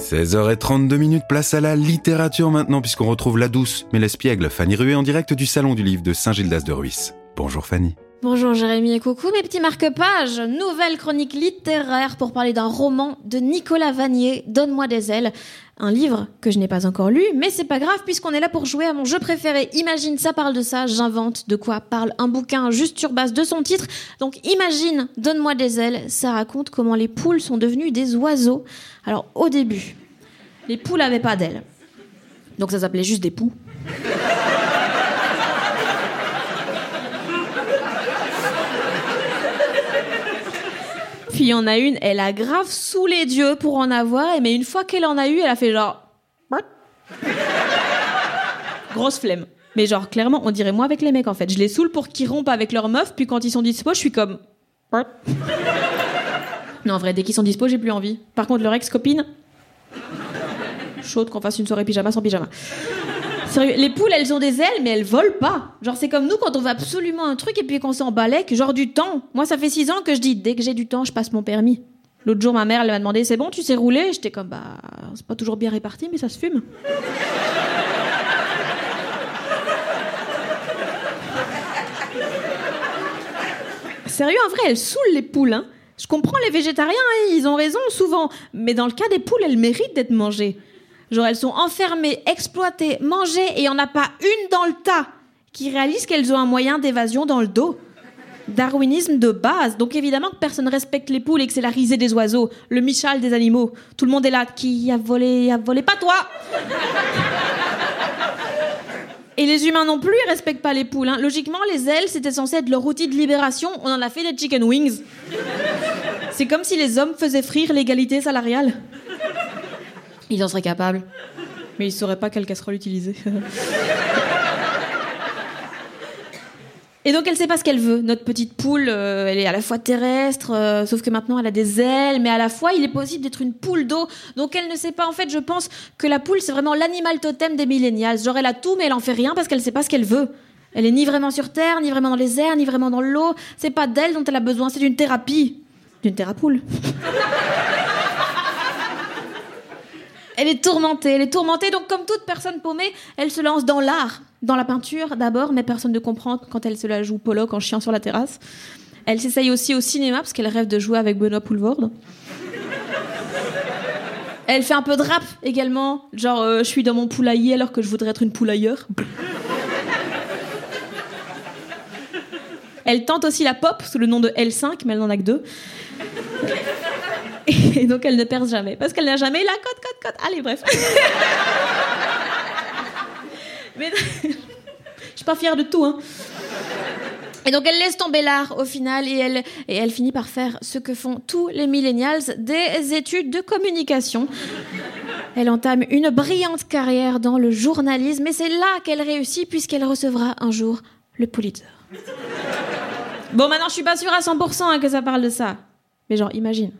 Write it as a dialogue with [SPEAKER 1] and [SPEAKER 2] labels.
[SPEAKER 1] 16h32 minutes, place à la littérature maintenant, puisqu'on retrouve la douce mais l'espiègle Fanny Rué en direct du Salon du Livre de Saint-Gildas de Ruisse. Bonjour Fanny.
[SPEAKER 2] Bonjour Jérémy et coucou mes petits marque-pages. Nouvelle chronique littéraire pour parler d'un roman de Nicolas Vanier, Donne-moi des ailes. Un livre que je n'ai pas encore lu, mais c'est pas grave puisqu'on est là pour jouer à mon jeu préféré. Imagine, ça parle de ça, j'invente de quoi parle un bouquin juste sur base de son titre. Donc imagine, Donne-moi des ailes, ça raconte comment les poules sont devenues des oiseaux. Alors au début, les poules n'avaient pas d'ailes. Donc ça s'appelait juste des poux. Puis il y en a une, elle a grave sous les dieux pour en avoir, mais une fois qu'elle en a eu, elle a fait genre. Grosse flemme. Mais genre, clairement, on dirait moi avec les mecs en fait. Je les saoule pour qu'ils rompent avec leur meuf, puis quand ils sont dispo, je suis comme. Non, en vrai, dès qu'ils sont dispo, j'ai plus envie. Par contre, leur ex-copine. Chaude qu'on fasse une soirée pyjama sans pyjama. Les poules, elles ont des ailes, mais elles volent pas. Genre, c'est comme nous quand on veut absolument un truc et puis qu'on s'en balèque, genre du temps. Moi, ça fait six ans que je dis, dès que j'ai du temps, je passe mon permis. L'autre jour, ma mère, elle m'a demandé, c'est bon, tu sais rouler? J'étais comme, bah, c'est pas toujours bien réparti, mais ça se fume. Sérieux, en vrai, elles saoulent les poules, hein. Je comprends les végétariens, hein, ils ont raison souvent, mais dans le cas des poules, elles méritent d'être mangées. Genre, elles sont enfermées, exploitées, mangées, et il n'y en a pas une dans le tas qui réalise qu'elles ont un moyen d'évasion dans le dos. Darwinisme de base. Donc évidemment que personne ne respecte les poules et que c'est la risée des oiseaux, le Michal des animaux. Tout le monde est là. Qui a volé A volé Pas toi? Et les humains non plus, ils respectent pas les poules. hein. Logiquement, les ailes, c'était censé être leur outil de libération. On en a fait des chicken wings. C'est comme si les hommes faisaient frire l'égalité salariale. Ils en seraient capables. Mais ils sauraient pas quelle casserole utiliser. Et donc elle sait pas ce qu'elle veut. Notre petite poule, euh, elle est à la fois terrestre, euh, sauf que maintenant elle a des ailes, mais à la fois il est possible d'être une poule d'eau. Donc elle ne sait pas. En fait, je pense que la poule c'est vraiment l'animal totem des millénials. Genre elle a tout, mais elle en fait rien parce qu'elle sait pas ce qu'elle veut. Elle est ni vraiment sur terre, ni vraiment dans les airs, ni vraiment dans l'eau. C'est pas d'elle dont elle a besoin, c'est d'une thérapie, d'une thérapoule. Elle est tourmentée, elle est tourmentée, donc comme toute personne paumée, elle se lance dans l'art, dans la peinture d'abord, mais personne ne comprend quand elle se la joue Pollock en chien sur la terrasse. Elle s'essaye aussi au cinéma parce qu'elle rêve de jouer avec Benoît Poulvorde. Elle fait un peu de rap également, genre euh, je suis dans mon poulailler alors que je voudrais être une poulailleur. Elle tente aussi la pop sous le nom de L5, mais elle n'en a que deux. Et donc elle ne perce jamais. Parce qu'elle n'a jamais la cote, Allez, bref. Mais je suis pas fière de tout, hein. Et donc elle laisse tomber l'art au final et elle, et elle finit par faire ce que font tous les millennials, des études de communication. Elle entame une brillante carrière dans le journalisme et c'est là qu'elle réussit puisqu'elle recevra un jour le Pulitzer. Bon maintenant je suis pas sûre à 100% hein, que ça parle de ça. Mais genre imagine.